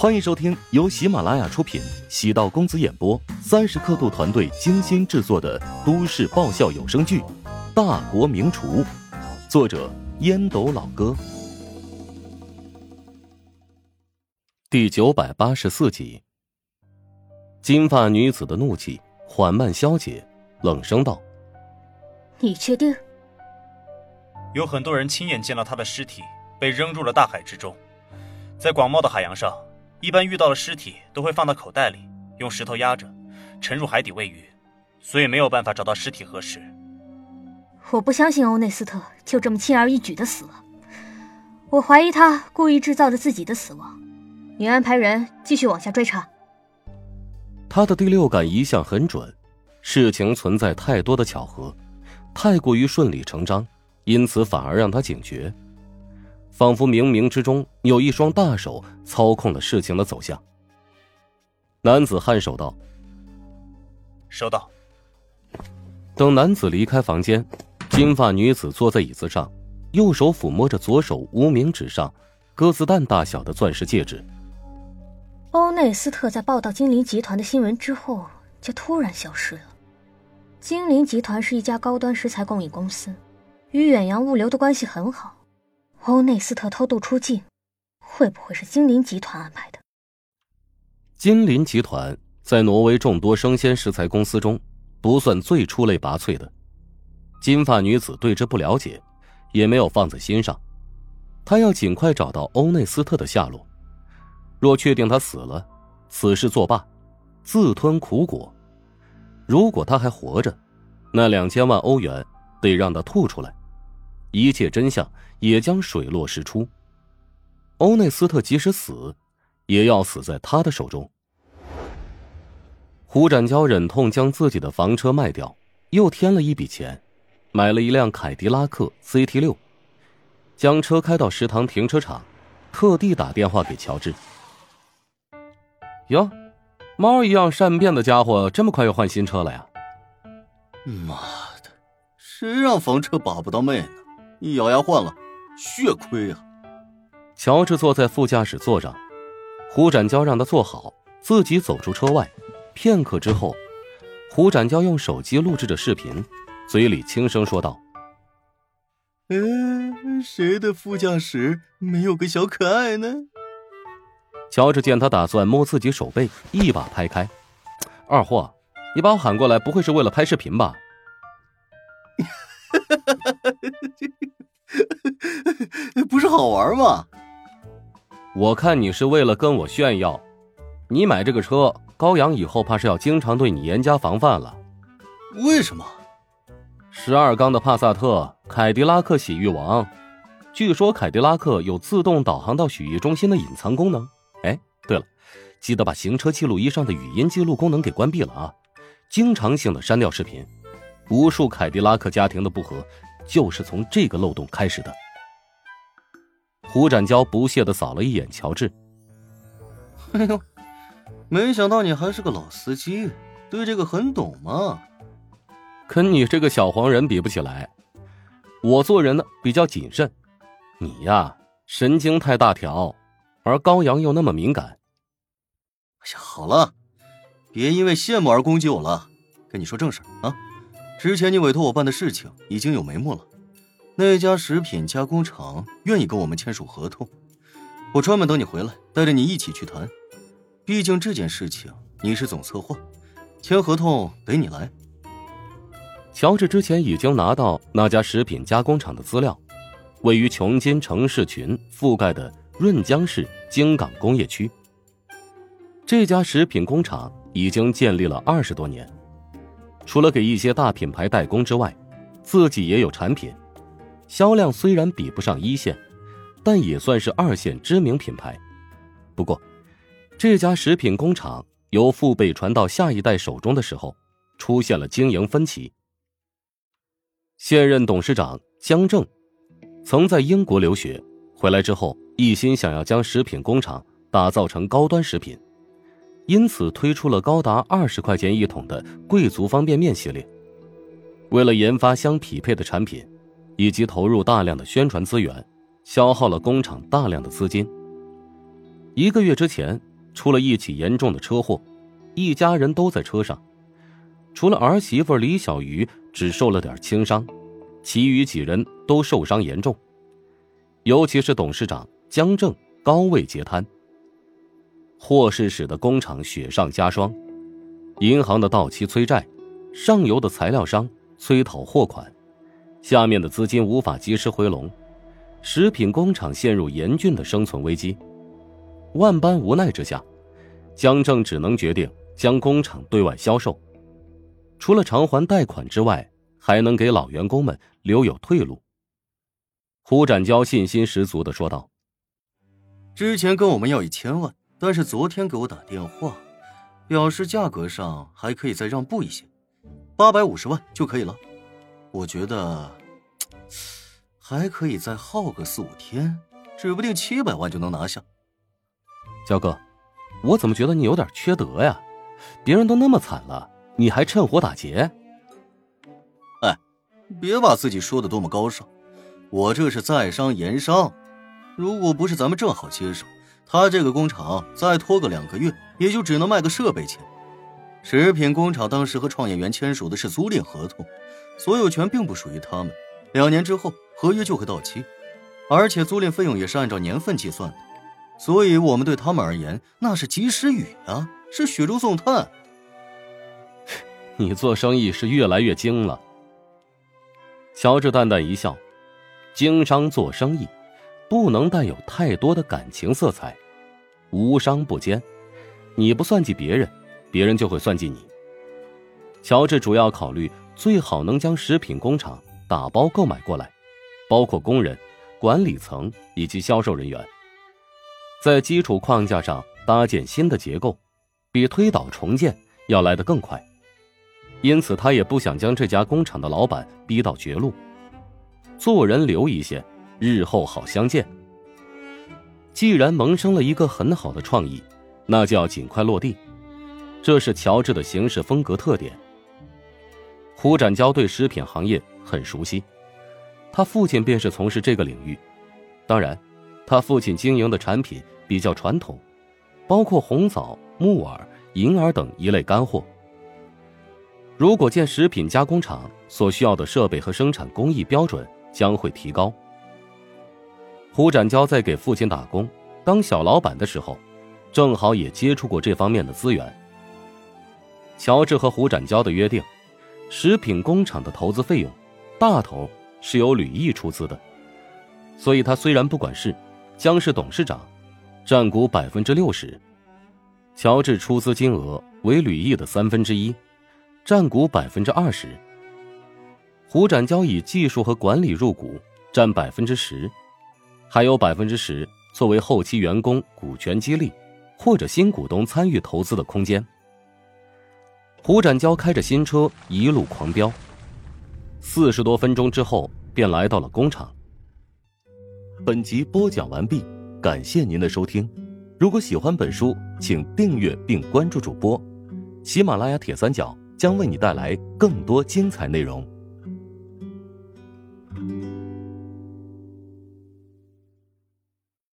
欢迎收听由喜马拉雅出品、喜道公子演播、三十刻度团队精心制作的都市爆笑有声剧《大国名厨》，作者烟斗老哥，第九百八十四集。金发女子的怒气缓慢消解，冷声道：“你确定？”有很多人亲眼见到她的尸体被扔入了大海之中，在广袤的海洋上。一般遇到了尸体都会放到口袋里，用石头压着，沉入海底喂鱼，所以没有办法找到尸体核实。我不相信欧内斯特就这么轻而易举的死了，我怀疑他故意制造了自己的死亡。你安排人继续往下追查。他的第六感一向很准，事情存在太多的巧合，太过于顺理成章，因此反而让他警觉。仿佛冥冥之中有一双大手操控了事情的走向。男子颔首道：“收到。”等男子离开房间，金发女子坐在椅子上，右手抚摸着左手无名指上鸽子蛋大小的钻石戒指。欧内斯特在报道精灵集团的新闻之后，就突然消失了。精灵集团是一家高端食材供应公司，与远洋物流的关系很好。欧内斯特偷渡出境，会不会是金林集团安排的？金林集团在挪威众多生鲜食材公司中，不算最出类拔萃的。金发女子对之不了解，也没有放在心上。她要尽快找到欧内斯特的下落。若确定他死了，此事作罢，自吞苦果；如果他还活着，那两千万欧元得让他吐出来。一切真相也将水落石出。欧内斯特即使死，也要死在他的手中。胡展娇忍痛将自己的房车卖掉，又添了一笔钱，买了一辆凯迪拉克 CT 六，将车开到食堂停车场，特地打电话给乔治。哟，猫一样善变的家伙，这么快又换新车了呀？妈的，谁让房车把不到妹呢？一咬牙换了，血亏啊！乔治坐在副驾驶座上，胡展娇让他坐好，自己走出车外。片刻之后，胡展娇用手机录制着视频，嘴里轻声说道：“嗯，谁的副驾驶没有个小可爱呢？”乔治见他打算摸自己手背，一把拍开：“二货，你把我喊过来，不会是为了拍视频吧？” 好玩吗？我看你是为了跟我炫耀。你买这个车，高阳以后怕是要经常对你严加防范了。为什么？十二缸的帕萨特，凯迪拉克洗浴王。据说凯迪拉克有自动导航到洗浴中心的隐藏功能。哎，对了，记得把行车记录仪上的语音记录功能给关闭了啊！经常性的删掉视频。无数凯迪拉克家庭的不和，就是从这个漏洞开始的。胡展娇不屑的扫了一眼乔治，哎呦，没想到你还是个老司机，对这个很懂嘛。跟你这个小黄人比不起来，我做人呢比较谨慎，你呀神经太大条，而高阳又那么敏感。哎呀，好了，别因为羡慕而攻击我了，跟你说正事啊。之前你委托我办的事情已经有眉目了，那家食品加工厂愿意跟我们签署合同，我专门等你回来，带着你一起去谈。毕竟这件事情你是总策划，签合同得你来。乔治之前已经拿到那家食品加工厂的资料，位于琼金城市群覆盖的润江市京港工业区。这家食品工厂已经建立了二十多年。除了给一些大品牌代工之外，自己也有产品，销量虽然比不上一线，但也算是二线知名品牌。不过，这家食品工厂由父辈传到下一代手中的时候，出现了经营分歧。现任董事长江正，曾在英国留学，回来之后一心想要将食品工厂打造成高端食品。因此推出了高达二十块钱一桶的贵族方便面系列。为了研发相匹配的产品，以及投入大量的宣传资源，消耗了工厂大量的资金。一个月之前，出了一起严重的车祸，一家人都在车上，除了儿媳妇李小鱼只受了点轻伤，其余几人都受伤严重，尤其是董事长江正高位截瘫。祸事使得工厂雪上加霜，银行的到期催债，上游的材料商催讨货款，下面的资金无法及时回笼，食品工厂陷入严峻的生存危机。万般无奈之下，江正只能决定将工厂对外销售，除了偿还贷款之外，还能给老员工们留有退路。胡展娇信心十足的说道：“之前跟我们要一千万。”但是昨天给我打电话，表示价格上还可以再让步一些，八百五十万就可以了。我觉得还可以再耗个四五天，指不定七百万就能拿下。焦哥，我怎么觉得你有点缺德呀？别人都那么惨了，你还趁火打劫？哎，别把自己说的多么高尚，我这是在商言商。如果不是咱们正好接手。他这个工厂再拖个两个月，也就只能卖个设备钱。食品工厂当时和创业园签署的是租赁合同，所有权并不属于他们。两年之后合约就会到期，而且租赁费用也是按照年份计算的，所以我们对他们而言那是及时雨啊，是雪中送炭。你做生意是越来越精了。乔治淡淡一笑，经商做生意。不能带有太多的感情色彩，无商不奸。你不算计别人，别人就会算计你。乔治主要考虑最好能将食品工厂打包购买过来，包括工人、管理层以及销售人员，在基础框架上搭建新的结构，比推倒重建要来得更快。因此，他也不想将这家工厂的老板逼到绝路，做人留一线。日后好相见。既然萌生了一个很好的创意，那就要尽快落地。这是乔治的行事风格特点。胡展娇对食品行业很熟悉，他父亲便是从事这个领域。当然，他父亲经营的产品比较传统，包括红枣、木耳、银耳等一类干货。如果建食品加工厂，所需要的设备和生产工艺标准将会提高。胡展娇在给父亲打工当小老板的时候，正好也接触过这方面的资源。乔治和胡展娇的约定，食品工厂的投资费用，大头是由吕毅出资的，所以他虽然不管事，将是董事长，占股百分之六十。乔治出资金额为吕毅的三分之一，占股百分之二十。胡展娇以技术和管理入股，占百分之十。还有百分之十作为后期员工股权激励，或者新股东参与投资的空间。胡展娇开着新车一路狂飙，四十多分钟之后便来到了工厂。本集播讲完毕，感谢您的收听。如果喜欢本书，请订阅并关注主播。喜马拉雅铁三角将为你带来更多精彩内容。